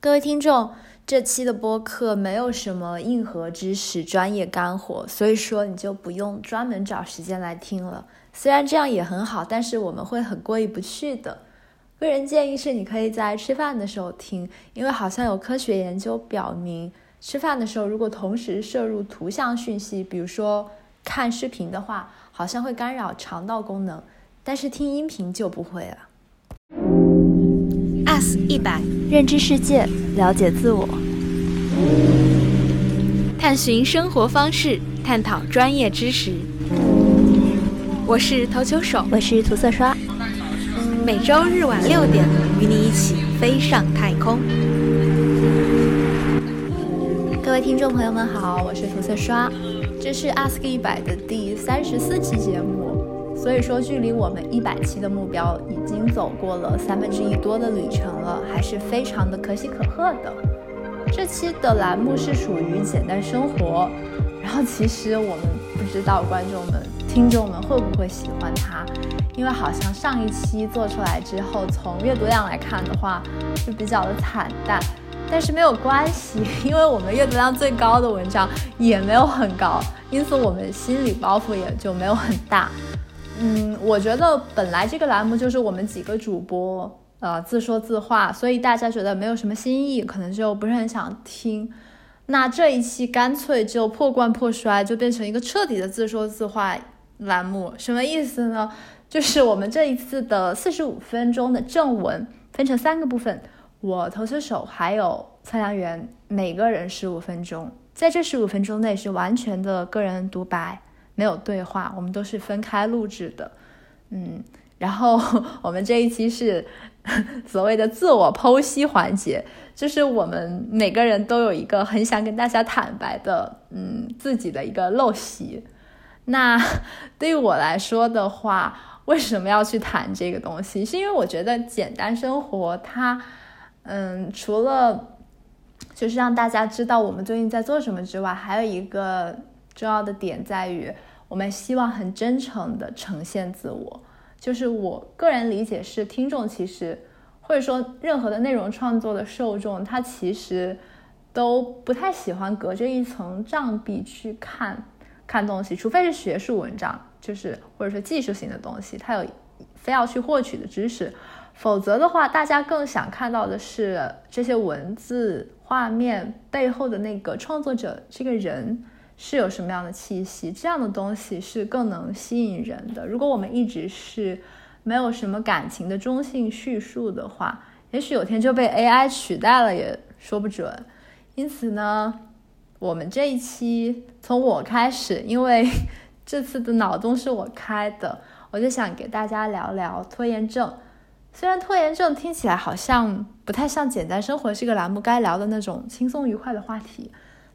各位听众，这期的播客没有什么硬核知识、专业干货，所以说你就不用专门找时间来听了。虽然这样也很好，但是我们会很过意不去的。个人建议是，你可以在吃饭的时候听，因为好像有科学研究表明，吃饭的时候如果同时摄入图像讯息，比如说看视频的话，好像会干扰肠道功能，但是听音频就不会了。S 一百，认知世界，了解自我，探寻生活方式，探讨专业知识。我是投球手，我是涂色刷。每周日晚六点，与你一起飞上太空。各位听众朋友们好，我是涂色刷，这是 Ask 一百的第三十四期节目。所以说，距离我们一百期的目标已经走过了三分之一多的旅程了，还是非常的可喜可贺的。这期的栏目是属于简单生活，然后其实我们不知道观众们、听众们会不会喜欢它，因为好像上一期做出来之后，从阅读量来看的话，就比较的惨淡。但是没有关系，因为我们阅读量最高的文章也没有很高，因此我们心理包袱也就没有很大。嗯，我觉得本来这个栏目就是我们几个主播，呃，自说自话，所以大家觉得没有什么新意，可能就不是很想听。那这一期干脆就破罐破摔，就变成一个彻底的自说自话栏目。什么意思呢？就是我们这一次的四十五分钟的正文分成三个部分，我投球手还有测量员，每个人十五分钟，在这十五分钟内是完全的个人独白。没有对话，我们都是分开录制的，嗯，然后 我们这一期是 所谓的自我剖析环节，就是我们每个人都有一个很想跟大家坦白的，嗯，自己的一个陋习。那 对于我来说的话，为什么要去谈这个东西？是因为我觉得简单生活它，嗯，除了就是让大家知道我们最近在做什么之外，还有一个重要的点在于。我们希望很真诚的呈现自我，就是我个人理解是，听众其实或者说任何的内容创作的受众，他其实都不太喜欢隔着一层障壁去看看东西，除非是学术文章，就是或者说技术性的东西，他有非要去获取的知识，否则的话，大家更想看到的是这些文字画面背后的那个创作者这个人。是有什么样的气息？这样的东西是更能吸引人的。如果我们一直是没有什么感情的中性叙述的话，也许有天就被 AI 取代了，也说不准。因此呢，我们这一期从我开始，因为 这次的脑洞是我开的，我就想给大家聊聊拖延症。虽然拖延症听起来好像不太像《简单生活》这个栏目该聊的那种轻松愉快的话题。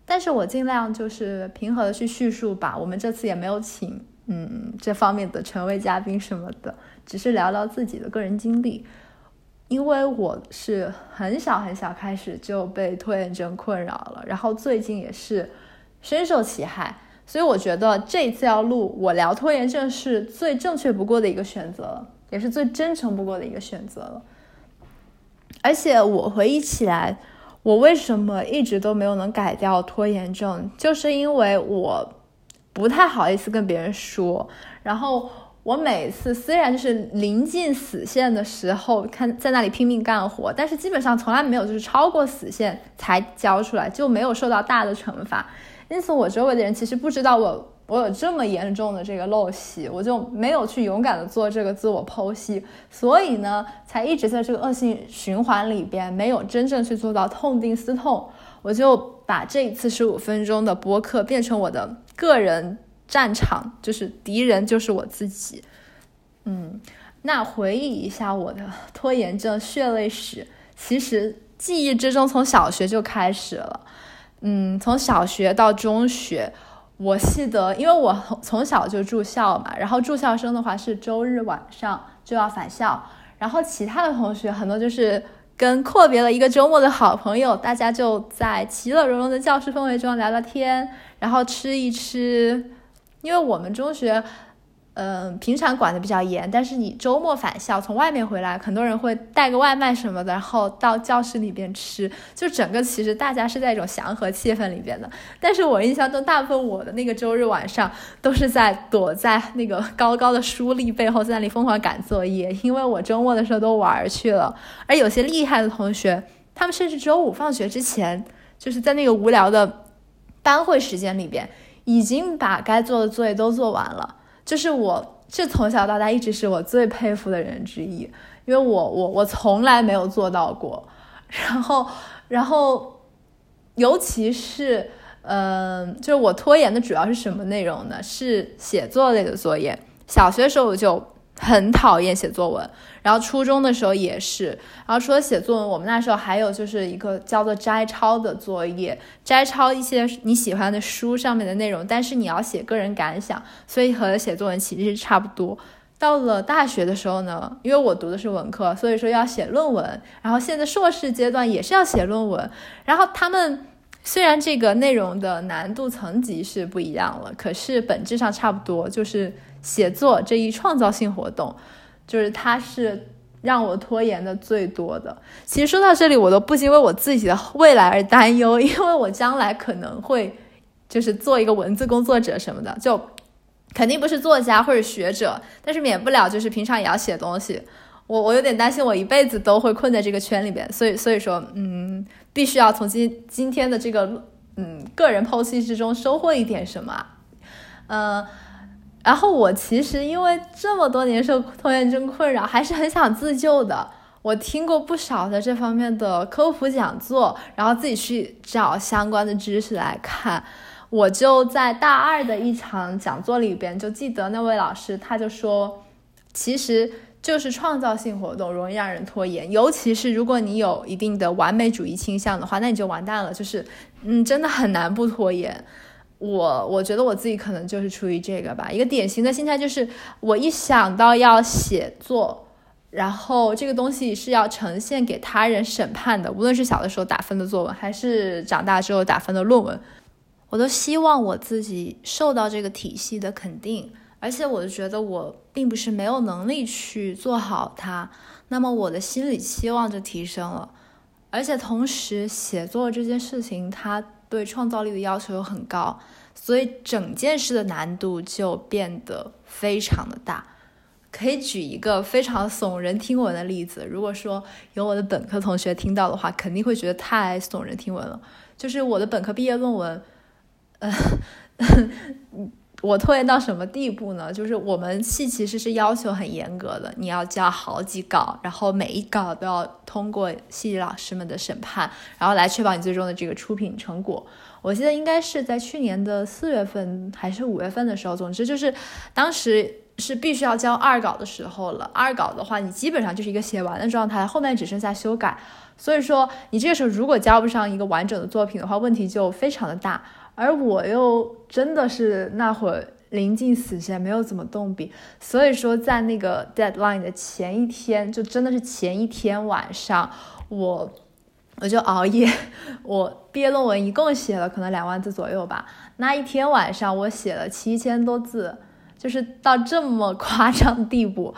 但是我尽量就是平和的去叙述吧。我们这次也没有请嗯这方面的权威嘉宾什么的，只是聊聊自己的个人经历。因为我是很小很小开始就被拖延症困扰了，然后最近也是深受其害，所以我觉得这一次要录我聊拖延症是最正确不过的一个选择，也是最真诚不过的一个选择了。而且我回忆起来。我为什么一直都没有能改掉拖延症？就是因为我不太好意思跟别人说，然后我每次虽然就是临近死线的时候，看在那里拼命干活，但是基本上从来没有就是超过死线才交出来，就没有受到大的惩罚。因此，我周围的人其实不知道我。我有这么严重的这个陋习，我就没有去勇敢的做这个自我剖析，所以呢，才一直在这个恶性循环里边，没有真正去做到痛定思痛。我就把这一次十五分钟的播客变成我的个人战场，就是敌人就是我自己。嗯，那回忆一下我的拖延症血泪史，其实记忆之中从小学就开始了。嗯，从小学到中学。我记得，因为我从小就住校嘛，然后住校生的话是周日晚上就要返校，然后其他的同学很多就是跟阔别了一个周末的好朋友，大家就在其乐融融的教室氛围中聊聊天，然后吃一吃，因为我们中学嗯，平常管的比较严，但是你周末返校从外面回来，很多人会带个外卖什么的，然后到教室里边吃，就整个其实大家是在一种祥和气氛里边的。但是我印象中，大部分我的那个周日晚上都是在躲在那个高高的书立背后，在那里疯狂赶作业，因为我周末的时候都玩去了。而有些厉害的同学，他们甚至周五放学之前，就是在那个无聊的班会时间里边，已经把该做的作业都做完了。就是我，这从小到大一直是我最佩服的人之一，因为我我我从来没有做到过，然后然后，尤其是嗯，就是我拖延的主要是什么内容呢？是写作类的作业。小学时候我就。很讨厌写作文，然后初中的时候也是，然后除了写作文，我们那时候还有就是一个叫做摘抄的作业，摘抄一些你喜欢的书上面的内容，但是你要写个人感想，所以和写作文其实是差不多。到了大学的时候呢，因为我读的是文科，所以说要写论文，然后现在硕士阶段也是要写论文，然后他们虽然这个内容的难度层级是不一样了，可是本质上差不多，就是。写作这一创造性活动，就是它是让我拖延的最多的。其实说到这里，我都不禁为我自己的未来而担忧，因为我将来可能会就是做一个文字工作者什么的，就肯定不是作家或者学者，但是免不了就是平常也要写东西。我我有点担心，我一辈子都会困在这个圈里边，所以所以说，嗯，必须要从今今天的这个嗯个人剖析之中收获一点什么，嗯。然后我其实因为这么多年受拖延症困扰，还是很想自救的。我听过不少的这方面的科普讲座，然后自己去找相关的知识来看。我就在大二的一场讲座里边，就记得那位老师他就说，其实就是创造性活动容易让人拖延，尤其是如果你有一定的完美主义倾向的话，那你就完蛋了。就是嗯，真的很难不拖延。我我觉得我自己可能就是出于这个吧，一个典型的心态就是，我一想到要写作，然后这个东西是要呈现给他人审判的，无论是小的时候打分的作文，还是长大之后打分的论文，我都希望我自己受到这个体系的肯定，而且我就觉得我并不是没有能力去做好它，那么我的心理期望就提升了，而且同时写作这件事情它。对创造力的要求又很高，所以整件事的难度就变得非常的大。可以举一个非常耸人听闻的例子，如果说有我的本科同学听到的话，肯定会觉得太耸人听闻了。就是我的本科毕业论文，呃。我拖延到什么地步呢？就是我们系其实是要求很严格的，你要交好几稿，然后每一稿都要通过系老师们的审判，然后来确保你最终的这个出品成果。我记得应该是在去年的四月份还是五月份的时候，总之就是当时是必须要交二稿的时候了。二稿的话，你基本上就是一个写完的状态，后面只剩下修改。所以说，你这个时候如果交不上一个完整的作品的话，问题就非常的大。而我又真的是那会儿临近死线，没有怎么动笔，所以说在那个 deadline 的前一天，就真的是前一天晚上，我我就熬夜，我毕业论文一共写了可能两万字左右吧，那一天晚上我写了七千多字，就是到这么夸张地步。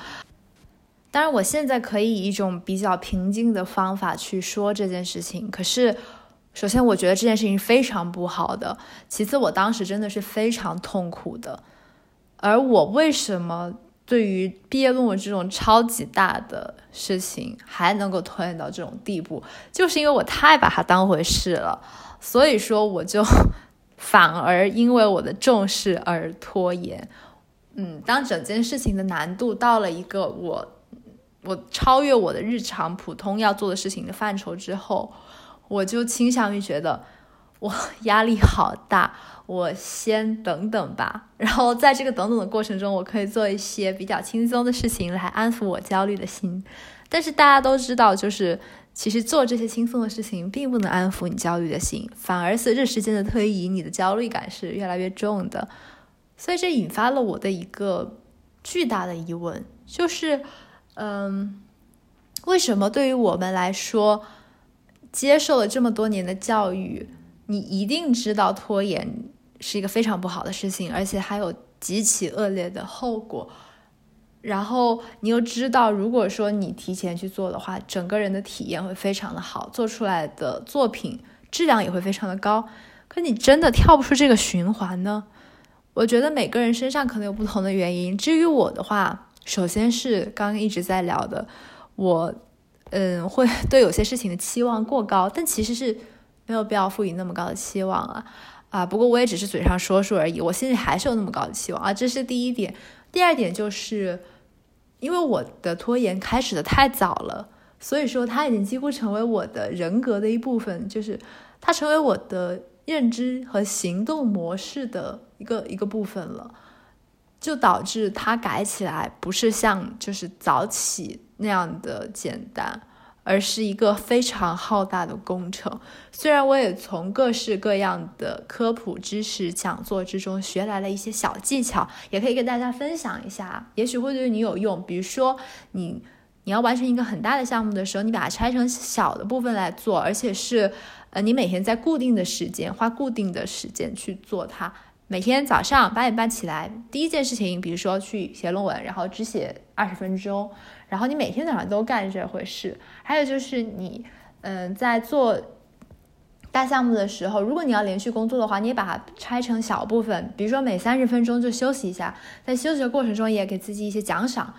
当然，我现在可以以一种比较平静的方法去说这件事情，可是。首先，我觉得这件事情非常不好的。其次，我当时真的是非常痛苦的。而我为什么对于毕业论文这种超级大的事情还能够拖延到这种地步，就是因为我太把它当回事了。所以说，我就反而因为我的重视而拖延。嗯，当整件事情的难度到了一个我我超越我的日常普通要做的事情的范畴之后。我就倾向于觉得我压力好大，我先等等吧。然后在这个等等的过程中，我可以做一些比较轻松的事情来安抚我焦虑的心。但是大家都知道，就是其实做这些轻松的事情并不能安抚你焦虑的心，反而随着时间的推移，你的焦虑感是越来越重的。所以这引发了我的一个巨大的疑问，就是，嗯，为什么对于我们来说？接受了这么多年的教育，你一定知道拖延是一个非常不好的事情，而且还有极其恶劣的后果。然后你又知道，如果说你提前去做的话，整个人的体验会非常的好，做出来的作品质量也会非常的高。可你真的跳不出这个循环呢？我觉得每个人身上可能有不同的原因。至于我的话，首先是刚刚一直在聊的，我嗯会对有些事情的期望过高，但其实是没有必要赋予那么高的期望啊啊！不过我也只是嘴上说说而已，我心里还是有那么高的期望啊。这是第一点。第二点就是。因为我的拖延开始的太早了，所以说它已经几乎成为我的人格的一部分，就是它成为我的认知和行动模式的一个一个部分了，就导致它改起来不是像就是早起那样的简单。而是一个非常浩大的工程。虽然我也从各式各样的科普知识讲座之中学来了一些小技巧，也可以跟大家分享一下，也许会对你有用。比如说，你你要完成一个很大的项目的时候，你把它拆成小的部分来做，而且是呃，你每天在固定的时间花固定的时间去做它。每天早上八点半起来，第一件事情，比如说去写论文，然后只写二十分钟，然后你每天早上都干这回事。还有就是你，嗯，在做大项目的时候，如果你要连续工作的话，你也把它拆成小部分，比如说每三十分钟就休息一下，在休息的过程中也给自己一些奖赏，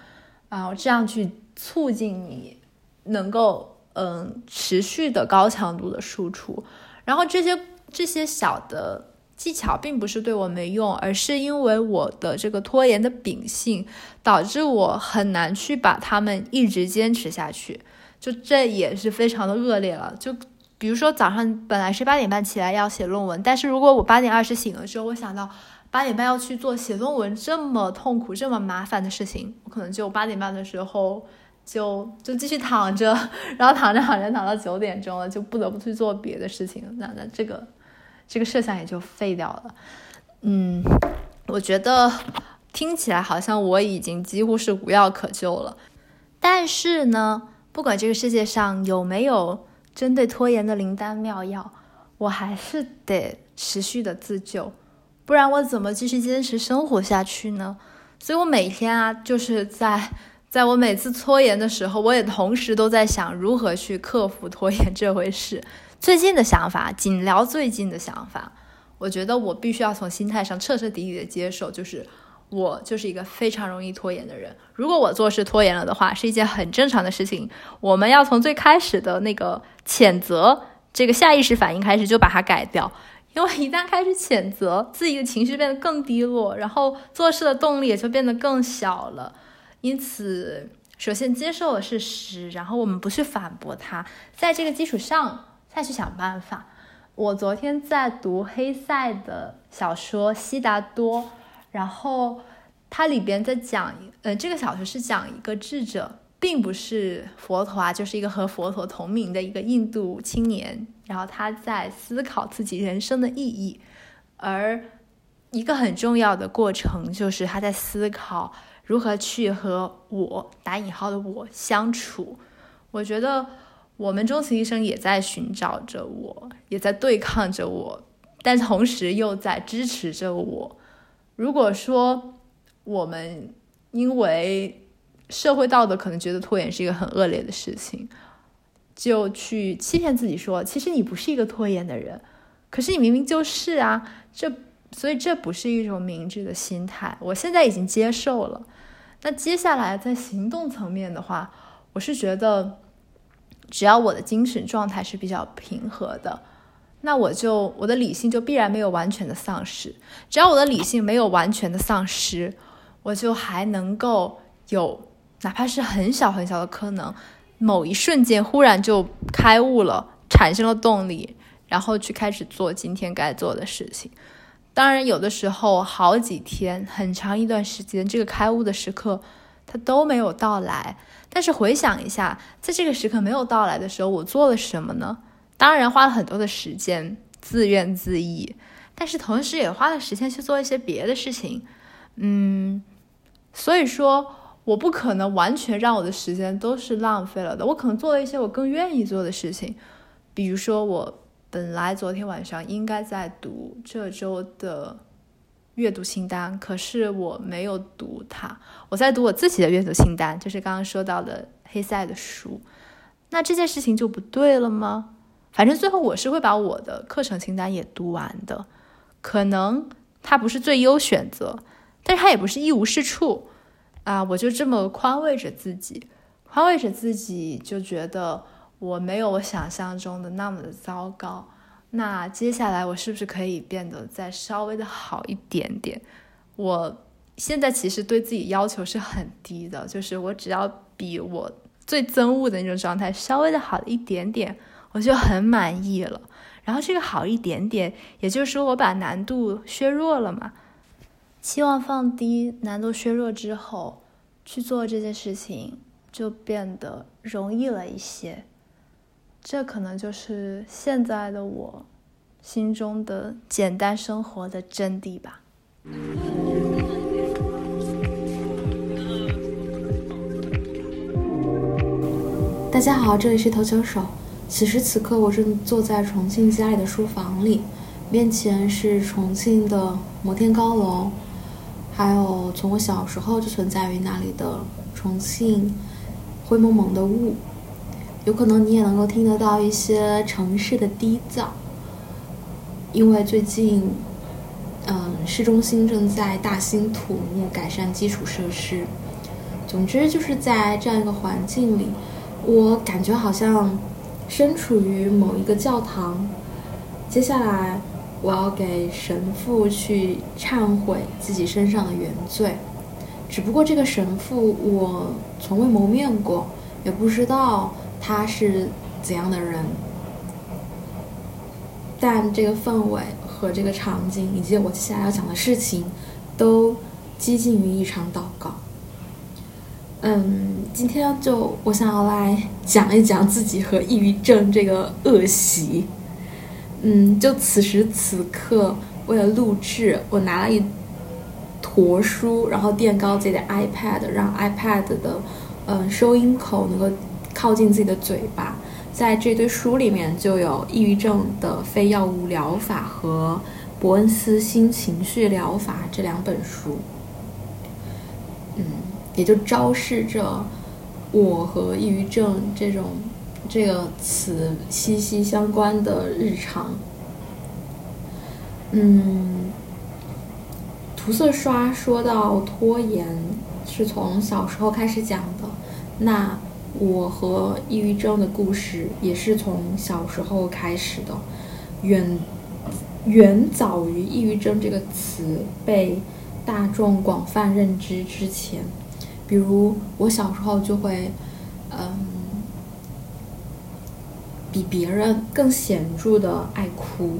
啊，这样去促进你能够嗯持续的高强度的输出。然后这些这些小的。技巧并不是对我没用，而是因为我的这个拖延的秉性，导致我很难去把它们一直坚持下去。就这也是非常的恶劣了。就比如说早上本来是八点半起来要写论文，但是如果我八点二十醒了之后，我想到八点半要去做写论文这么痛苦、这么麻烦的事情，我可能就八点半的时候就就继续躺着，然后躺着躺着躺到九点钟了，就不得不去做别的事情。那那这个。这个设想也就废掉了。嗯，我觉得听起来好像我已经几乎是无药可救了。但是呢，不管这个世界上有没有针对拖延的灵丹妙药，我还是得持续的自救，不然我怎么继续坚持生活下去呢？所以我每天啊，就是在在我每次拖延的时候，我也同时都在想如何去克服拖延这回事。最近的想法，仅聊最近的想法。我觉得我必须要从心态上彻彻底底的接受，就是我就是一个非常容易拖延的人。如果我做事拖延了的话，是一件很正常的事情。我们要从最开始的那个谴责这个下意识反应开始，就把它改掉。因为一旦开始谴责，自己的情绪变得更低落，然后做事的动力也就变得更小了。因此，首先接受了事实，然后我们不去反驳它，在这个基础上。再去想办法。我昨天在读黑塞的小说《悉达多》，然后它里边在讲，呃，这个小说是讲一个智者，并不是佛陀啊，就是一个和佛陀同名的一个印度青年，然后他在思考自己人生的意义，而一个很重要的过程就是他在思考如何去和我打引号的我相处。我觉得。我们终其一生也在寻找着我，也在对抗着我，但同时又在支持着我。如果说我们因为社会道德可能觉得拖延是一个很恶劣的事情，就去欺骗自己说，其实你不是一个拖延的人，可是你明明就是啊，这所以这不是一种明智的心态。我现在已经接受了，那接下来在行动层面的话，我是觉得。只要我的精神状态是比较平和的，那我就我的理性就必然没有完全的丧失。只要我的理性没有完全的丧失，我就还能够有哪怕是很小很小的可能，某一瞬间忽然就开悟了，产生了动力，然后去开始做今天该做的事情。当然，有的时候好几天、很长一段时间，这个开悟的时刻它都没有到来。但是回想一下，在这个时刻没有到来的时候，我做了什么呢？当然花了很多的时间，自怨自艾，但是同时也花了时间去做一些别的事情。嗯，所以说我不可能完全让我的时间都是浪费了的。我可能做了一些我更愿意做的事情，比如说我本来昨天晚上应该在读这周的阅读清单，可是我没有读它，我在读我自己的阅读清单，就是刚刚说到的黑塞的书。那这件事情就不对了吗？反正最后我是会把我的课程清单也读完的，可能它不是最优选择，但是它也不是一无是处啊！我就这么宽慰着自己，宽慰着自己，就觉得我没有我想象中的那么的糟糕。那接下来我是不是可以变得再稍微的好一点点？我现在其实对自己要求是很低的，就是我只要比我最憎恶的那种状态稍微的好一点点，我就很满意了。然后这个好一点点，也就是说我把难度削弱了嘛，期望放低，难度削弱之后去做这件事情就变得容易了一些。这可能就是现在的我心中的简单生活的真谛吧。大家好，这里是投球手。此时此刻，我正坐在重庆家里的书房里，面前是重庆的摩天高楼，还有从我小时候就存在于那里的重庆灰蒙蒙的雾。有可能你也能够听得到一些城市的低噪，因为最近，嗯，市中心正在大兴土木改善基础设施。总之，就是在这样一个环境里，我感觉好像身处于某一个教堂。接下来，我要给神父去忏悔自己身上的原罪。只不过这个神父我从未谋面过，也不知道。他是怎样的人？但这个氛围和这个场景，以及我接下来要讲的事情，都接近于一场祷告。嗯，今天就我想要来讲一讲自己和抑郁症这个恶习。嗯，就此时此刻，为了录制，我拿了一坨书，然后垫高自己的 iPad，让 iPad 的嗯收音口能够。靠近自己的嘴巴，在这堆书里面就有《抑郁症的非药物疗法》和《伯恩斯新情绪疗法》这两本书，嗯，也就昭示着我和抑郁症这种这个词息息相关的日常。嗯，涂色刷说到拖延是从小时候开始讲的，那。我和抑郁症的故事也是从小时候开始的，远远早于抑郁症这个词被大众广泛认知之前。比如我小时候就会，嗯，比别人更显著的爱哭，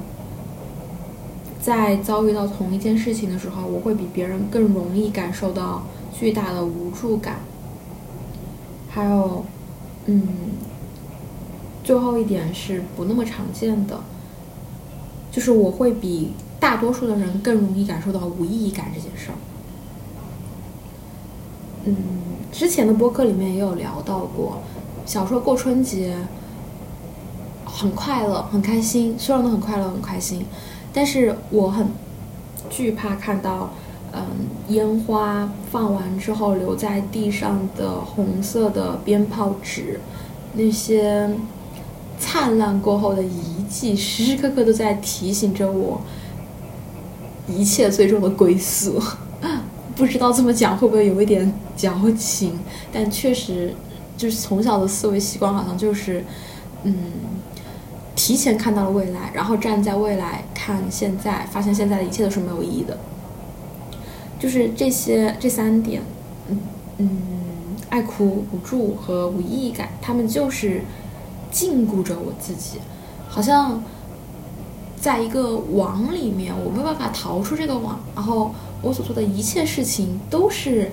在遭遇到同一件事情的时候，我会比别人更容易感受到巨大的无助感。还有，嗯，最后一点是不那么常见的，就是我会比大多数的人更容易感受到无意义感这件事儿。嗯，之前的播客里面也有聊到过，小时候过春节很快乐、很开心，所有人都很快乐、很开心，但是我很惧怕看到。嗯，烟花放完之后留在地上的红色的鞭炮纸，那些灿烂过后的遗迹，时时刻刻都在提醒着我，一切最终的归宿。不知道这么讲会不会有一点矫情，但确实，就是从小的思维习惯好像就是，嗯，提前看到了未来，然后站在未来看现在，发现现在的一切都是没有意义的。就是这些这三点，嗯嗯，爱哭、无助和无意义感，他们就是禁锢着我自己，好像在一个网里面，我没有办法逃出这个网，然后我所做的一切事情都是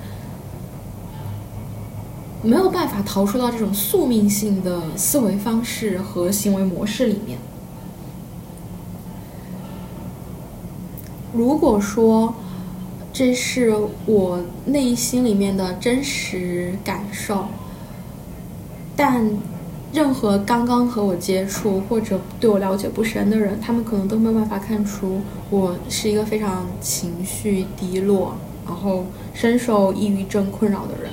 没有办法逃出到这种宿命性的思维方式和行为模式里面。如果说，这是我内心里面的真实感受，但任何刚刚和我接触或者对我了解不深的人，他们可能都没有办法看出我是一个非常情绪低落，然后深受抑郁症困扰的人，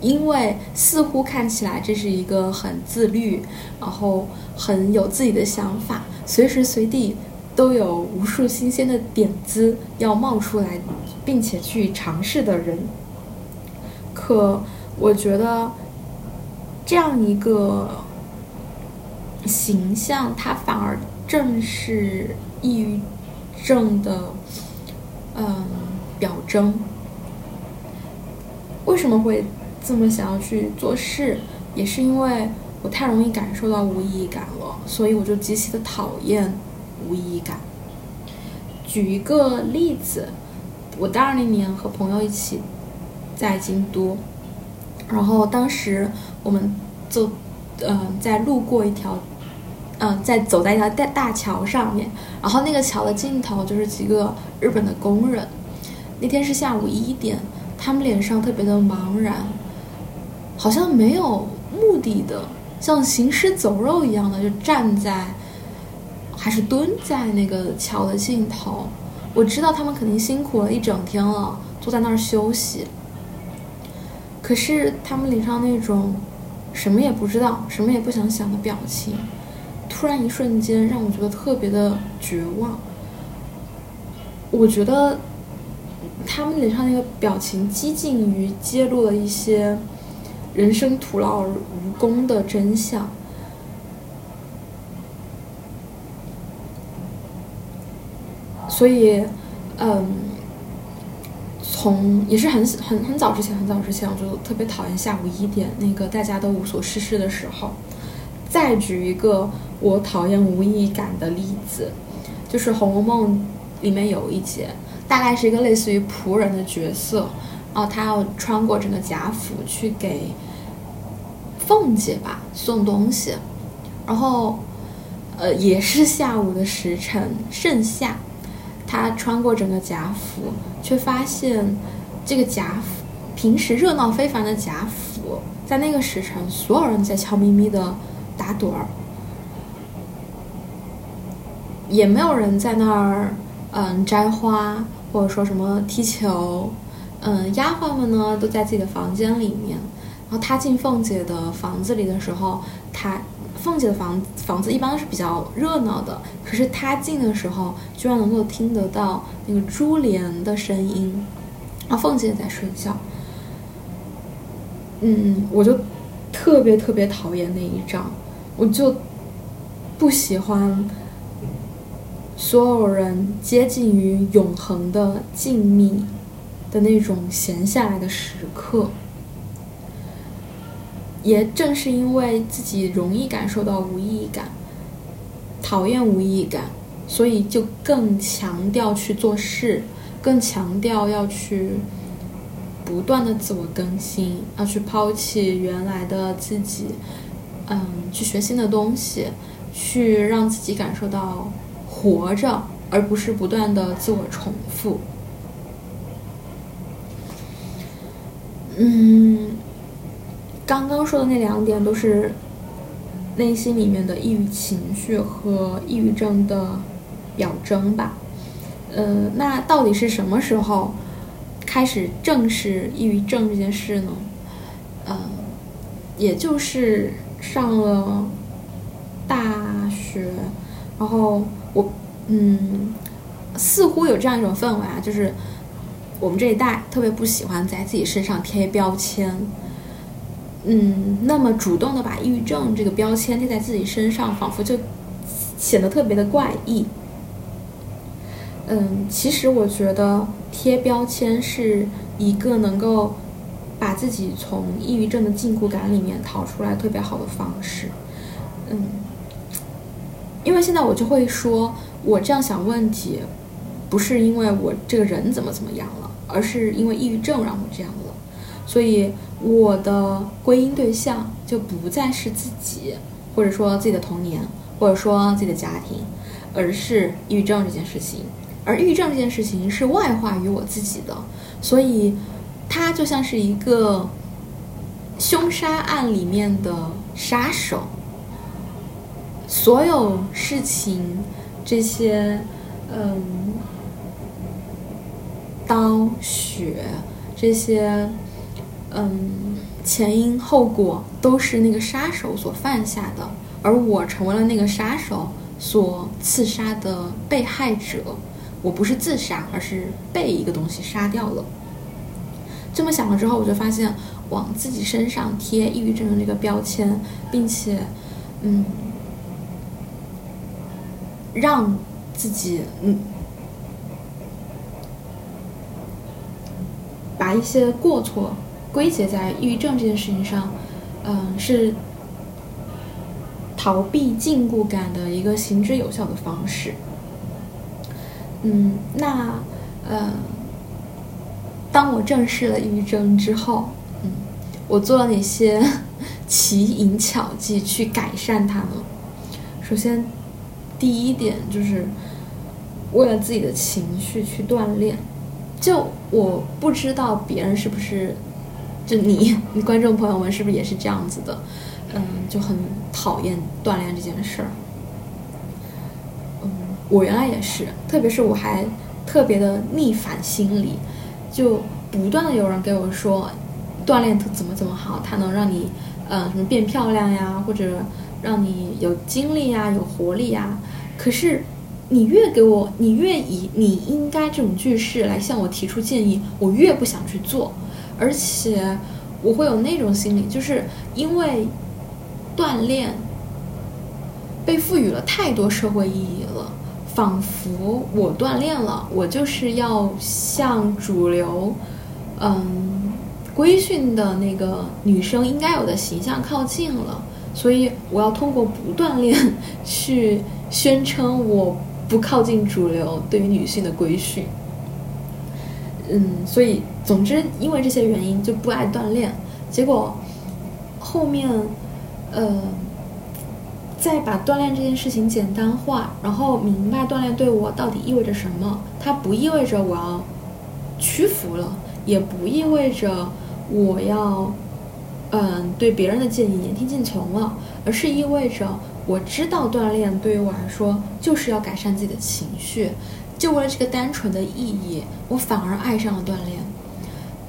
因为似乎看起来这是一个很自律，然后很有自己的想法，随时随地都有无数新鲜的点子要冒出来，并且去尝试的人。可我觉得这样一个形象，它反而正是抑郁症的嗯表征。为什么会这么想要去做事？也是因为我太容易感受到无意义感了，所以我就极其的讨厌无意义感。举一个例子，我大二那年和朋友一起在京都，然后当时我们就嗯、在路过一条嗯、在走在一条大大桥上面，然后那个桥的尽头就是几个日本的工人。那天是下午一点，他们脸上特别的茫然，好像没有目的的，像行尸走肉一样的就站在，还是蹲在那个桥的尽头。我知道他们肯定辛苦了一整天了，坐在那儿休息。可是他们脸上那种什么也不知道、什么也不想想的表情，突然一瞬间让我觉得特别的绝望。我觉得他们脸上那个表情接近于揭露了一些人生徒劳无功的真相。所以，嗯，从也是很很很早之前，很早之前，我就特别讨厌下午一点那个大家都无所事事的时候。再举一个我讨厌无意义感的例子，就是《红楼梦》里面有一节，大概是一个类似于仆人的角色，然后他要穿过整个贾府去给凤姐吧送东西，然后呃也是下午的时辰，盛夏，他穿过整个贾府，却发现这个贾府平时热闹非凡的贾府，在那个时辰，所有人在悄咪咪的打盹儿，也没有人在那儿嗯摘花，或者说什么踢球，嗯，丫鬟们呢都在自己的房间里面。然后他进凤姐的房子里的时候，他凤姐的房房子一般都是比较热闹的，可是她进的时候，居然能够听得到那个珠帘的声音，然后凤姐也在睡觉。嗯，我就特别特别讨厌那一章，我就不喜欢所有人接近于永恒的静谧的那种闲下来的时刻。也正是因为自己容易感受到无意义感，讨厌无意义感，所以就更强调去做事，更强调要去不断的自我更新，要去抛弃原来的自己，嗯，去学新的东西，去让自己感受到活着，而不是不断的自我重复。嗯。刚刚说的那两点都是内心里面的抑郁情绪和抑郁症的表征吧。呃，那到底是什么时候开始正视抑郁症这件事呢？嗯、也就是上了大学，然后我嗯，似乎有这样一种氛围啊，就是我们这一代特别不喜欢在自己身上贴标签。嗯，那么主动的把抑郁症这个标签贴在自己身上，仿佛就显得特别的怪异。嗯，其实我觉得贴标签是一个能够把自己从抑郁症的禁锢感里面逃出来特别好的方式。嗯，因为现在我就会说，我这样想问题，不是因为我这个人怎么怎么样了，而是因为抑郁症让我这样了，所以。我的归因对象就不再是自己，或者说自己的童年，或者说自己的家庭，而是抑郁症这件事情。而抑郁症这件事情是外化于我自己的，所以它就像是一个凶杀案里面的杀手，所有事情这些，嗯，刀血这些，嗯，前因后果都是那个杀手所犯下的，而我成为了那个杀手所刺杀的被害者。我不是自杀，而是被一个东西杀掉了。这么想了之后，我就发现往自己身上贴抑郁症的这个标签，并且，嗯，让自己嗯，把一些过错归结在抑郁症这件事情上，嗯，是逃避禁锢感的一个行之有效的方式。嗯，那呃，当我正视了抑郁症之后，嗯，我做了哪些 奇淫巧计去改善它呢？首先，第一点就是为了自己的情绪去锻炼。就我不知道别人是不是，就你观众朋友们是不是也是这样子的？嗯，就很讨厌锻炼这件事儿。嗯我原来也是，特别是我还特别的逆反心理，就不断的有人给我说，锻炼怎么怎么好，它能让你，嗯，什么变漂亮呀，或者让你有精力呀，有活力呀。可是，你越给我，你越以你应该这种句式来向我提出建议，我越不想去做，而且我会有那种心理，就是因为锻炼被赋予了太多社会意义了。仿佛我锻炼了，我就是要向主流，嗯，规训的那个女生应该有的形象靠近了，所以我要通过不锻炼去宣称我不靠近主流对于女性的规训。嗯，所以总之因为这些原因就不爱锻炼，结果后面，呃。再把锻炼这件事情简单化，然后明白锻炼对我到底意味着什么。它不意味着我要屈服了，也不意味着我要嗯对别人的建议言听计从了，而是意味着我知道锻炼对于我来说就是要改善自己的情绪。就为了这个单纯的意义，我反而爱上了锻炼。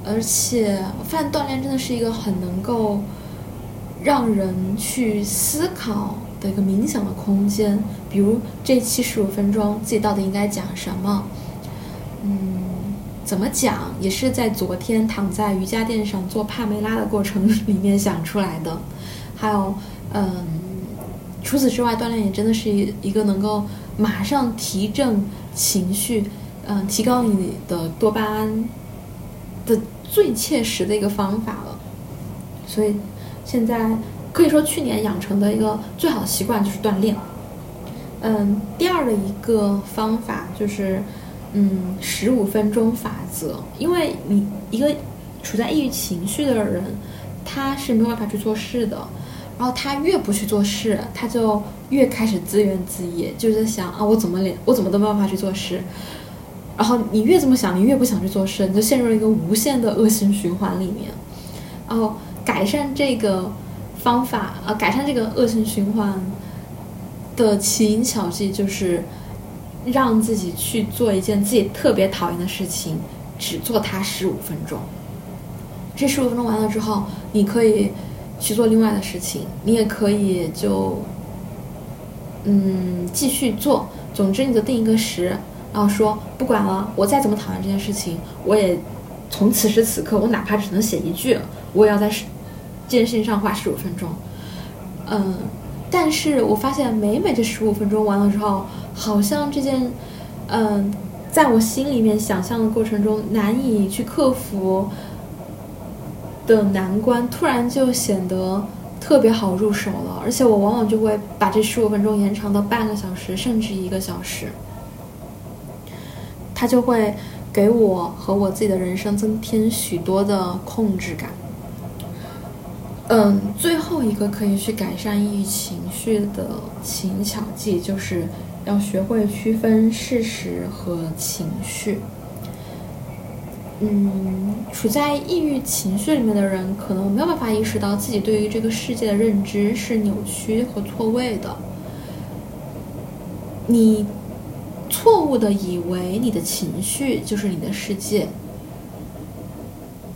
而且我发现锻炼真的是一个很能够让人去思考。的一个冥想的空间，比如这七十五分钟自己到底应该讲什么？嗯，怎么讲也是在昨天躺在瑜伽垫上做帕梅拉的过程 里面想出来的。还有，嗯，除此之外，锻炼也真的是一一个能够马上提振情绪，嗯，提高你的多巴胺的最切实的一个方法了。所以现在。可以说，去年养成的一个最好的习惯就是锻炼。嗯，第二的一个方法就是，嗯，十五分钟法则。因为你一个处在抑郁情绪的人，他是没有办法去做事的。然后他越不去做事，他就越开始自怨自艾，就在想啊，我怎么连我怎么都没办法去做事。然后你越这么想，你越不想去做事，你就陷入了一个无限的恶性循环里面。然后改善这个。方法呃，改善这个恶性循环的奇淫巧计，就是让自己去做一件自己特别讨厌的事情，只做它十五分钟。这十五分钟完了之后，你可以去做另外的事情，你也可以就嗯继续做。总之，你就定一个时，然后说不管了，我再怎么讨厌这件事情，我也从此时此刻，我哪怕只能写一句，我也要在。这件事情上花十五分钟，嗯，但是我发现每每这十五分钟完了之后，好像这件，嗯，在我心里面想象的过程中难以去克服的难关，突然就显得特别好入手了，而且我往往就会把这十五分钟延长到半个小时，甚至一个小时，它就会给我和我自己的人生增添许多的控制感。嗯，最后一个可以去改善抑郁情绪的情巧计，就是要学会区分事实和情绪。嗯，处在抑郁情绪里面的人，可能没有办法意识到自己对于这个世界的认知是扭曲和错位的。你错误的以为你的情绪就是你的世界，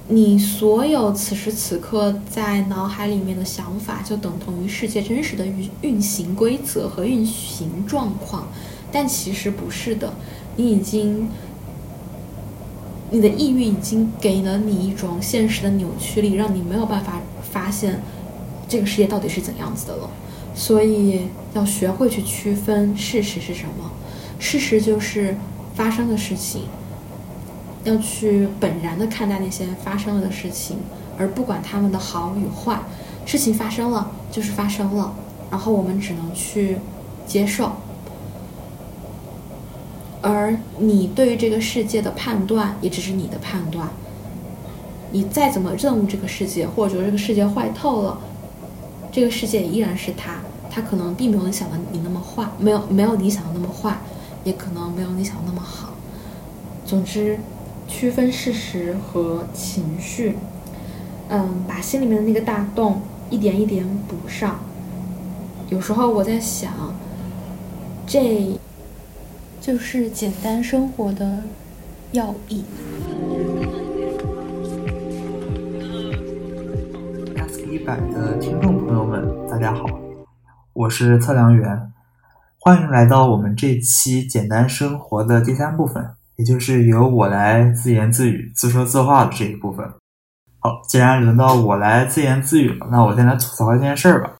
你所有此时此刻在脑海里面的想法，就等同于世界真实的运运行规则和运行状况，但其实不是的，你已经。你的抑郁已经给了你一种现实的扭曲力，让你没有办法发现这个世界到底是怎样子的了。所以要学会去区分事实是什么，事实就是发生的事情。要去本然的看待那些发生了的事情，而不管他们的好与坏。事情发生了就是发生了，然后我们只能去接受。而你对于这个世界的判断，也只是你的判断。你再怎么憎恶这个世界，或者说这个世界坏透了，这个世界依然是他，他可能并没有你想的你那么坏，没有没有你想的那么坏，也可能没有你想的那么好。总之，区分事实和情绪，嗯，把心里面的那个大洞一点一点补上。有时候我在想，这。就是简单生活的要义。Ask 一百的听众朋友们，大家好，我是测量员，欢迎来到我们这期简单生活的第三部分，也就是由我来自言自语、自说自话的这一部分。好，既然轮到我来自言自语了，那我先来吐槽一件事儿吧，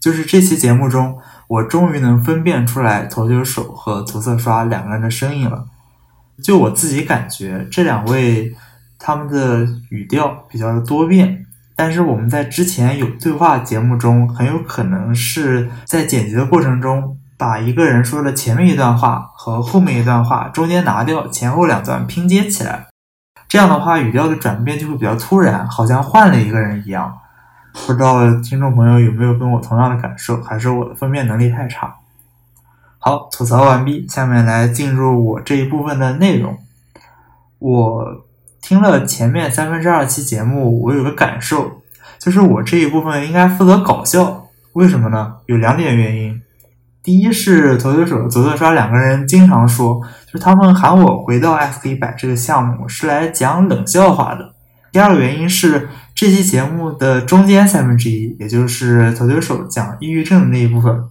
就是这期节目中。我终于能分辨出来头球手和涂色刷两个人的声音了。就我自己感觉，这两位他们的语调比较的多变，但是我们在之前有对话节目中，很有可能是在剪辑的过程中，把一个人说的前面一段话和后面一段话中间拿掉，前后两段拼接起来，这样的话语调的转变就会比较突然，好像换了一个人一样。不知道听众朋友有没有跟我同样的感受，还是我的分辨能力太差？好，吐槽完毕，下面来进入我这一部分的内容。我听了前面三分之二期节目，我有个感受，就是我这一部分应该负责搞笑。为什么呢？有两点原因。第一是投球手左侧刷两个人经常说，就是他们喊我回到 S 一百这个项目是来讲冷笑话的。第二个原因是。这期节目的中间三分之一，也就是投球手讲抑郁症的那一部分，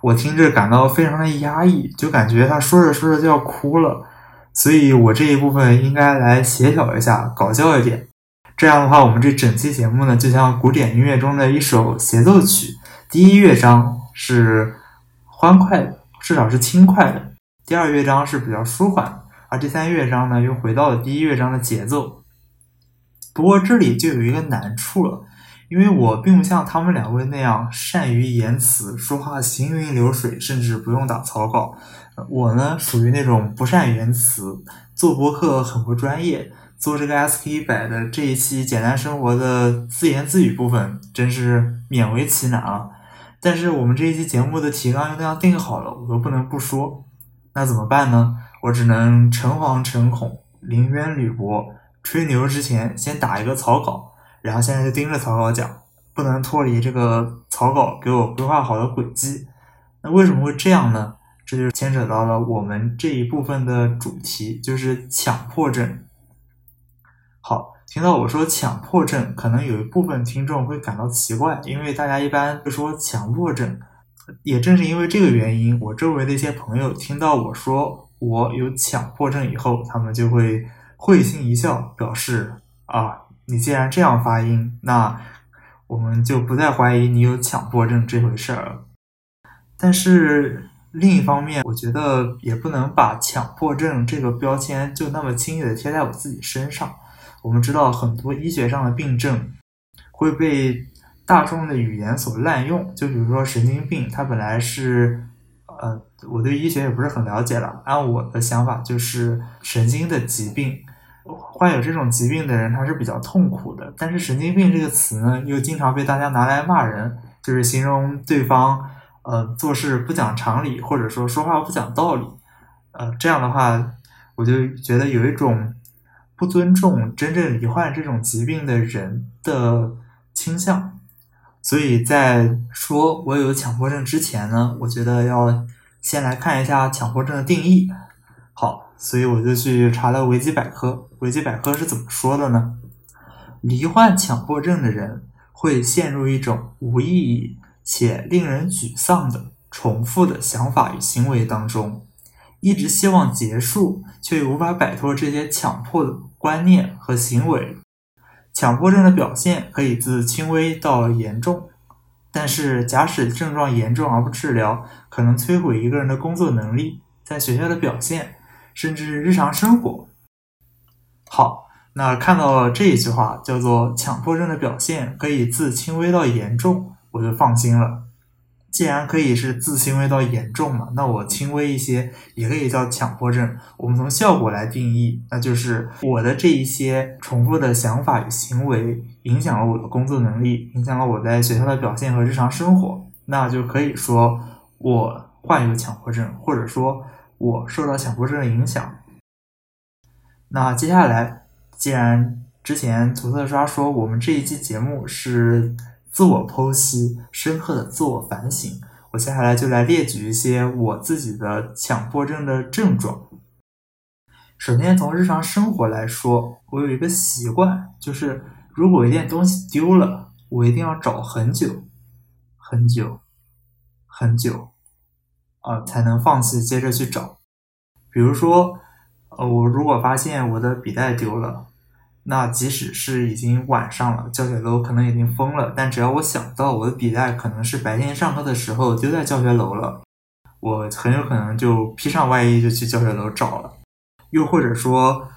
我听着感到非常的压抑，就感觉他说着说着就要哭了，所以我这一部分应该来协调一下，搞笑一点。这样的话，我们这整期节目呢，就像古典音乐中的一首协奏曲，第一乐章是欢快的，至少是轻快的；第二乐章是比较舒缓，而第三乐章呢，又回到了第一乐章的节奏。不过这里就有一个难处了，因为我并不像他们两位那样善于言辞，说话行云流水，甚至不用打草稿。我呢，属于那种不善言辞，做博客很不专业。做这个 SK 一百的这一期简单生活的自言自语部分，真是勉为其难啊！但是我们这一期节目的提纲又那样定好了，我又不能不说，那怎么办呢？我只能诚惶诚恐，临渊履薄。吹牛之前先打一个草稿，然后现在就盯着草稿讲，不能脱离这个草稿给我规划好的轨迹。那为什么会这样呢？这就牵扯到了我们这一部分的主题，就是强迫症。好，听到我说强迫症，可能有一部分听众会感到奇怪，因为大家一般会说强迫症。也正是因为这个原因，我周围的一些朋友听到我说我有强迫症以后，他们就会。会心一笑，表示啊，你既然这样发音，那我们就不再怀疑你有强迫症这回事儿了。但是另一方面，我觉得也不能把强迫症这个标签就那么轻易的贴在我自己身上。我们知道很多医学上的病症会被大众的语言所滥用，就比如说神经病，它本来是。呃，我对医学也不是很了解了。按我的想法，就是神经的疾病，患有这种疾病的人他是比较痛苦的。但是“神经病”这个词呢，又经常被大家拿来骂人，就是形容对方呃做事不讲常理，或者说说话不讲道理。呃，这样的话，我就觉得有一种不尊重真正罹患这种疾病的人的倾向。所以在说我有强迫症之前呢，我觉得要先来看一下强迫症的定义。好，所以我就去查了维基百科。维基百科是怎么说的呢？罹患强迫症的人会陷入一种无意义且令人沮丧的重复的想法与行为当中，一直希望结束，却无法摆脱这些强迫的观念和行为。强迫症的表现可以自轻微到严重。但是，假使症状严重而不治疗，可能摧毁一个人的工作能力、在学校的表现，甚至日常生活。好，那看到这一句话叫做“强迫症的表现可以自轻微到严重”，我就放心了。既然可以是自轻微到严重嘛，那我轻微一些也可以叫强迫症。我们从效果来定义，那就是我的这一些重复的想法与行为影响了我的工作能力，影响了我在学校的表现和日常生活，那就可以说我患有强迫症，或者说我受到强迫症的影响。那接下来，既然之前涂色刷说我们这一期节目是。自我剖析，深刻的自我反省。我接下来就来列举一些我自己的强迫症的症状。首先从日常生活来说，我有一个习惯，就是如果一件东西丢了，我一定要找很久、很久、很久，呃，才能放弃接着去找。比如说，呃，我如果发现我的笔袋丢了。那即使是已经晚上了，教学楼可能已经封了，但只要我想到我的笔袋可能是白天上课的时候丢在教学楼了，我很有可能就披上外衣就去教学楼找了。又或者说，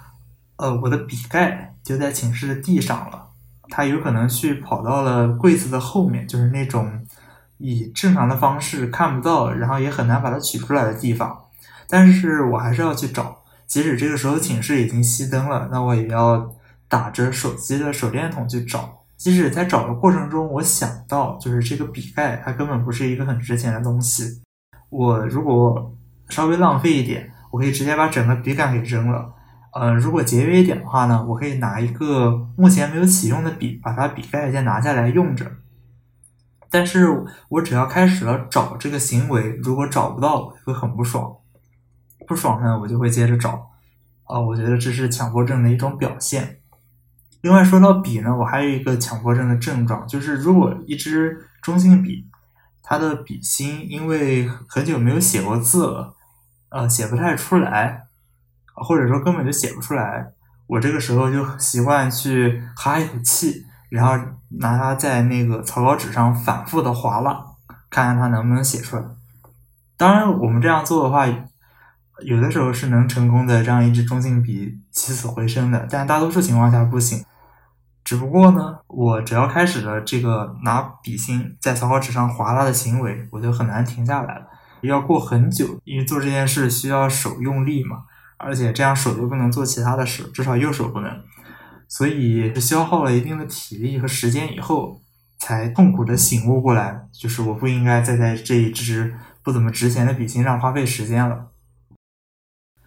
呃，我的笔盖丢在寝室的地上了，他有可能去跑到了柜子的后面，就是那种以正常的方式看不到，然后也很难把它取出来的地方，但是我还是要去找，即使这个时候寝室已经熄灯了，那我也要。打着手机的手电筒去找，即使在找的过程中，我想到就是这个笔盖，它根本不是一个很值钱的东西。我如果稍微浪费一点，我可以直接把整个笔杆给扔了。呃，如果节约一点的话呢，我可以拿一个目前没有启用的笔，把它笔盖先拿下来用着。但是我只要开始了找这个行为，如果找不到，会很不爽。不爽呢，我就会接着找。啊，我觉得这是强迫症的一种表现。另外说到笔呢，我还有一个强迫症的症状，就是如果一支中性笔，它的笔芯因为很久没有写过字了，呃，写不太出来，或者说根本就写不出来，我这个时候就习惯去哈一口气，然后拿它在那个草稿纸上反复的划拉，看看它能不能写出来。当然，我们这样做的话。有的时候是能成功的让一支中性笔起死回生的，但大多数情况下不行。只不过呢，我只要开始了这个拿笔芯在草稿纸上划拉的行为，我就很难停下来了，要过很久，因为做这件事需要手用力嘛，而且这样手就不能做其他的事，至少右手不能，所以消耗了一定的体力和时间以后，才痛苦的醒悟过来，就是我不应该再在这一支不怎么值钱的笔芯上花费时间了。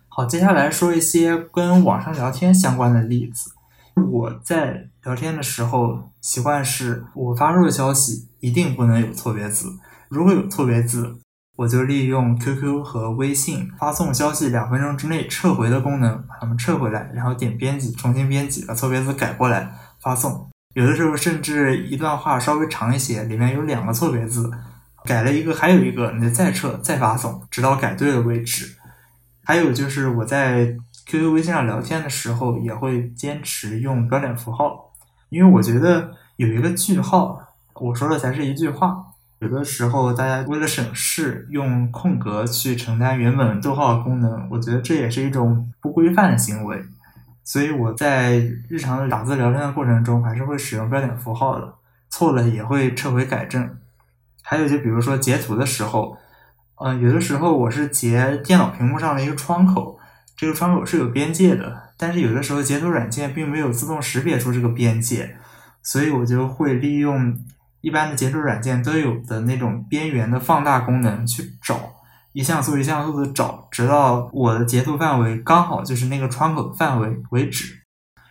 好，接下来说一些跟网上聊天相关的例子。我在聊天的时候，习惯是我发出的消息一定不能有错别字，如果有错别字，我就利用 QQ 和微信发送消息两分钟之内撤回的功能，把它们撤回来，然后点编辑重新编辑，把错别字改过来发送。有的时候甚至一段话稍微长一些，里面有两个错别字，改了一个还有一个，你再撤再发送，直到改对了为止。还有就是我在 QQ、微信上聊天的时候，也会坚持用标点符号，因为我觉得有一个句号，我说的才是一句话。有的时候大家为了省事，用空格去承担原本逗号功能，我觉得这也是一种不规范的行为。所以我在日常的打字聊天的过程中，还是会使用标点符号的，错了也会撤回改正。还有就比如说截图的时候。嗯，有的时候我是截电脑屏幕上的一个窗口，这个窗口是有边界的，但是有的时候截图软件并没有自动识别出这个边界，所以我就会利用一般的截图软件都有的那种边缘的放大功能去找，一像素一像素的找，直到我的截图范围刚好就是那个窗口范围为止。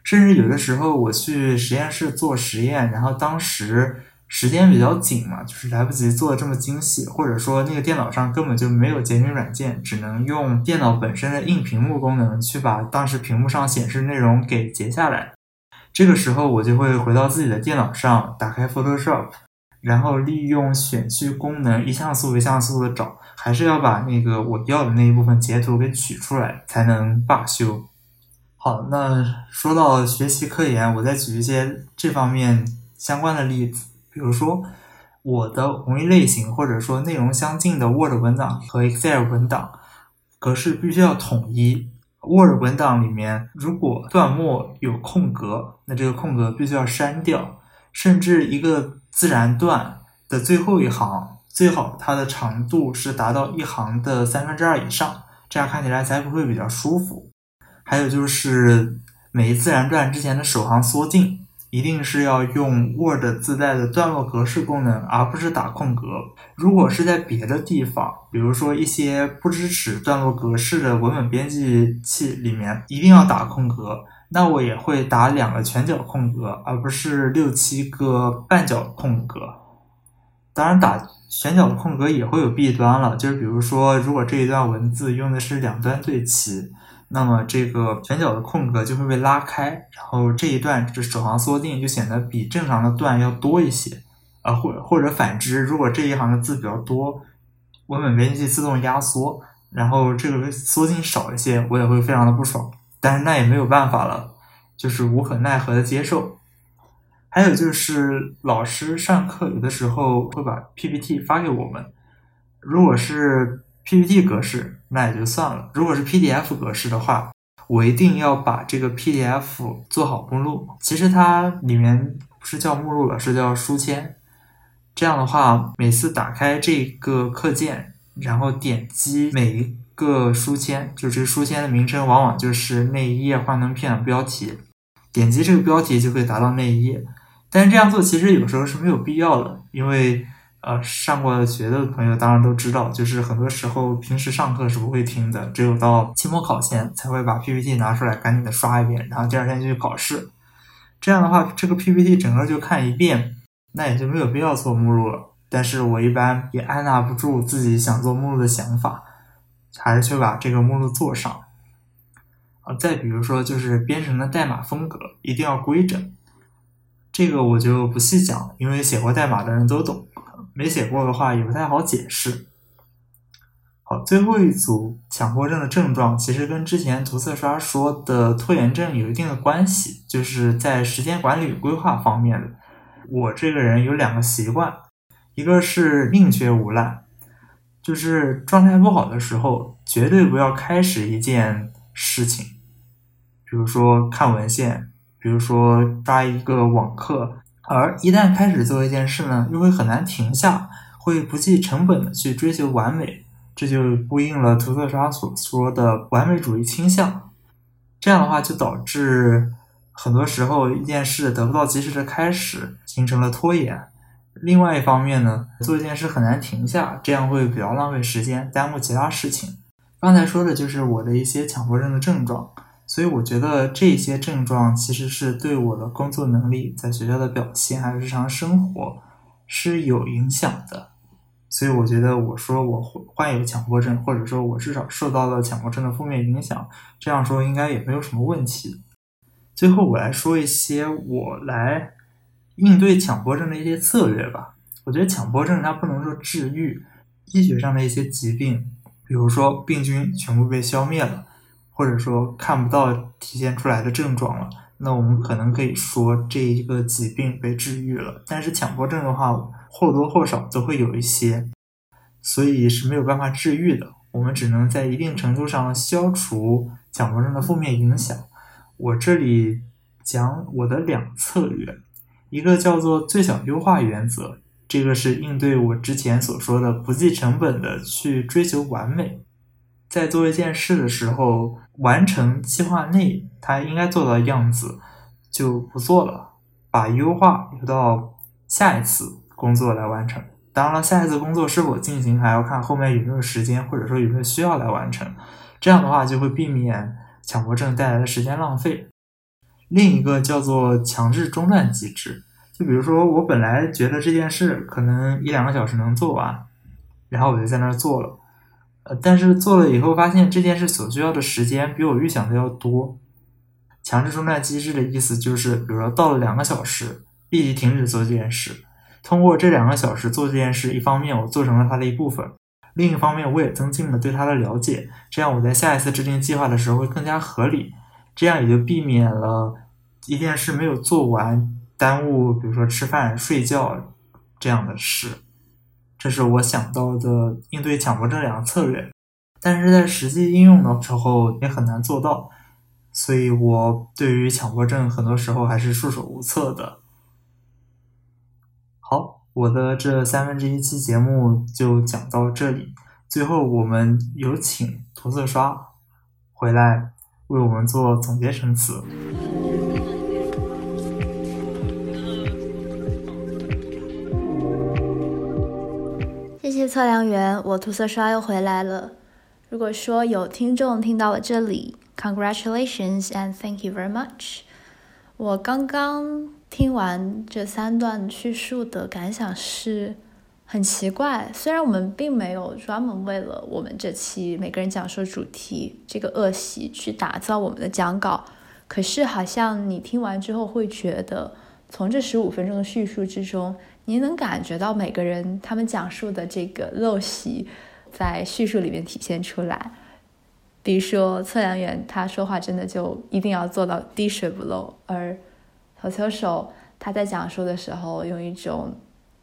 甚至有的时候我去实验室做实验，然后当时。时间比较紧嘛，就是来不及做的这么精细，或者说那个电脑上根本就没有截屏软件，只能用电脑本身的硬屏幕功能去把当时屏幕上显示内容给截下来。这个时候我就会回到自己的电脑上，打开 Photoshop，然后利用选区功能一像素一像素的找，还是要把那个我要的那一部分截图给取出来才能罢休。好，那说到学习科研，我再举一些这方面相关的例子。比如说，我的同一类型或者说内容相近的 Word 文档和 Excel 文档格式必须要统一。Word 文档里面如果段末有空格，那这个空格必须要删掉，甚至一个自然段的最后一行最好它的长度是达到一行的三分之二以上，这样看起来才不会比较舒服。还有就是每一自然段之前的首行缩进。一定是要用 Word 自带的段落格式功能，而不是打空格。如果是在别的地方，比如说一些不支持段落格式的文本编辑器里面，一定要打空格，那我也会打两个全角空格，而不是六七个半角空格。当然，打全角的空格也会有弊端了，就是比如说，如果这一段文字用的是两端对齐。那么这个全角的空格就会被拉开，然后这一段这首行缩进就显得比正常的段要多一些，啊，或或者反之，如果这一行的字比较多，文本编辑器自动压缩，然后这个缩进少一些，我也会非常的不爽，但是那也没有办法了，就是无可奈何的接受。还有就是老师上课有的时候会把 PPT 发给我们，如果是。PPT 格式那也就算了，如果是 PDF 格式的话，我一定要把这个 PDF 做好目录。其实它里面不是叫目录了，是叫书签。这样的话，每次打开这个课件，然后点击每一个书签，就这书签的名称往往就是那一页幻灯片的标题。点击这个标题就可以达到那一页。但是这样做其实有时候是没有必要的，因为。呃，上过学的朋友当然都知道，就是很多时候平时上课是不会听的，只有到期末考前才会把 PPT 拿出来赶紧的刷一遍，然后第二天就去考试。这样的话，这个 PPT 整个就看一遍，那也就没有必要做目录了。但是我一般也按捺不住自己想做目录的想法，还是去把这个目录做上。啊，再比如说就是编程的代码风格一定要规整，这个我就不细讲，因为写过代码的人都懂。没写过的话也不太好解释。好，最后一组强迫症的症状其实跟之前涂色刷说的拖延症有一定的关系，就是在时间管理规划方面的。我这个人有两个习惯，一个是宁缺毋滥，就是状态不好的时候绝对不要开始一件事情，比如说看文献，比如说刷一个网课。而一旦开始做一件事呢，又会很难停下，会不计成本的去追求完美，这就呼应了图特莎所说的完美主义倾向。这样的话，就导致很多时候一件事得不到及时的开始，形成了拖延。另外一方面呢，做一件事很难停下，这样会比较浪费时间，耽误其他事情。刚才说的就是我的一些强迫症的症状。所以我觉得这些症状其实是对我的工作能力、在学校的表现还有日常生活是有影响的。所以我觉得我说我患有强迫症，或者说我至少受到了强迫症的负面影响，这样说应该也没有什么问题。最后我来说一些我来应对强迫症的一些策略吧。我觉得强迫症它不能说治愈，医学上的一些疾病，比如说病菌全部被消灭了。或者说看不到体现出来的症状了，那我们可能可以说这一个疾病被治愈了。但是强迫症的话，或多或少都会有一些，所以是没有办法治愈的。我们只能在一定程度上消除强迫症的负面影响。我这里讲我的两策略，一个叫做最小优化原则，这个是应对我之前所说的不计成本的去追求完美。在做一件事的时候，完成计划内他应该做到的样子就不做了，把优化留到下一次工作来完成。当然了，下一次工作是否进行还要看后面有没有时间，或者说有没有需要来完成。这样的话就会避免强迫症带来的时间浪费。另一个叫做强制中断机制，就比如说，我本来觉得这件事可能一两个小时能做完，然后我就在那儿做了，但是做了以后发现这件事所需要的时间比我预想的要多。强制中断机制的意思就是，比如说到了两个小时，立即停止做这件事。通过这两个小时做这件事，一方面我做成了它的一部分，另一方面我也增进了对它的了解。这样我在下一次制定计划的时候会更加合理，这样也就避免了一件事没有做完耽误，比如说吃饭、睡觉这样的事。这是我想到的应对强迫症两个策略，但是在实际应用的时候也很难做到。所以，我对于强迫症很多时候还是束手无策的。好，我的这三分之一期节目就讲到这里。最后，我们有请涂色刷回来为我们做总结陈词。谢谢测量员，我涂色刷又回来了。如果说有听众听到了这里，Congratulations and thank you very much。我刚刚听完这三段叙述的感想是很奇怪。虽然我们并没有专门为了我们这期每个人讲述主题这个恶习去打造我们的讲稿，可是好像你听完之后会觉得，从这十五分钟的叙述之中，你能感觉到每个人他们讲述的这个陋习在叙述里面体现出来。比如说，测量员他说话真的就一定要做到滴水不漏，而投球手他在讲述的时候用一种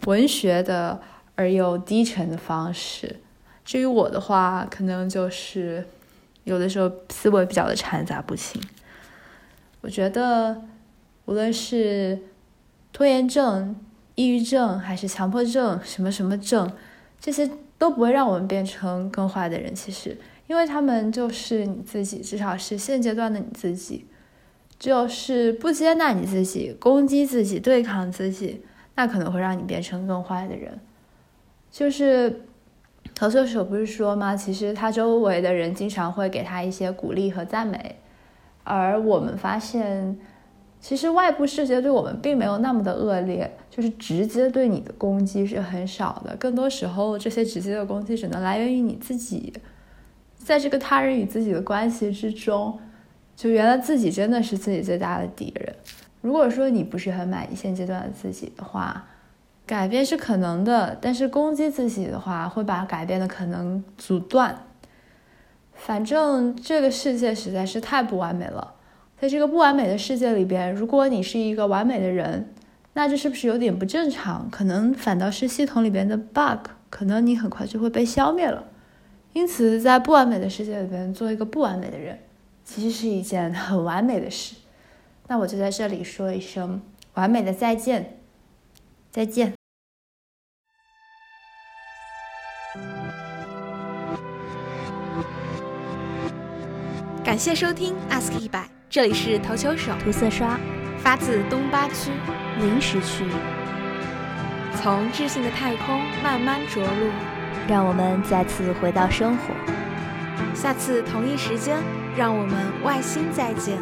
文学的而又低沉的方式。至于我的话，可能就是有的时候思维比较的掺杂不清。我觉得，无论是拖延症、抑郁症还是强迫症，什么什么症，这些都不会让我们变成更坏的人。其实。因为他们就是你自己，至少是现阶段的你自己。就是不接纳你自己，攻击自己，对抗自己，那可能会让你变成更坏的人。就是投射手不是说吗？其实他周围的人经常会给他一些鼓励和赞美，而我们发现，其实外部世界对我们并没有那么的恶劣，就是直接对你的攻击是很少的。更多时候，这些直接的攻击只能来源于你自己。在这个他人与自己的关系之中，就原来自己真的是自己最大的敌人。如果说你不是很满意现阶段的自己的话，改变是可能的，但是攻击自己的话，会把改变的可能阻断。反正这个世界实在是太不完美了，在这个不完美的世界里边，如果你是一个完美的人，那这是不是有点不正常？可能反倒是系统里边的 bug，可能你很快就会被消灭了。因此，在不完美的世界里边，做一个不完美的人，其实是一件很完美的事。那我就在这里说一声完美的再见，再见。感谢收听 Ask 一百，这里是投球手涂色刷，发自东八区临时区，从智性的太空慢慢着陆。让我们再次回到生活。下次同一时间，让我们外星再见。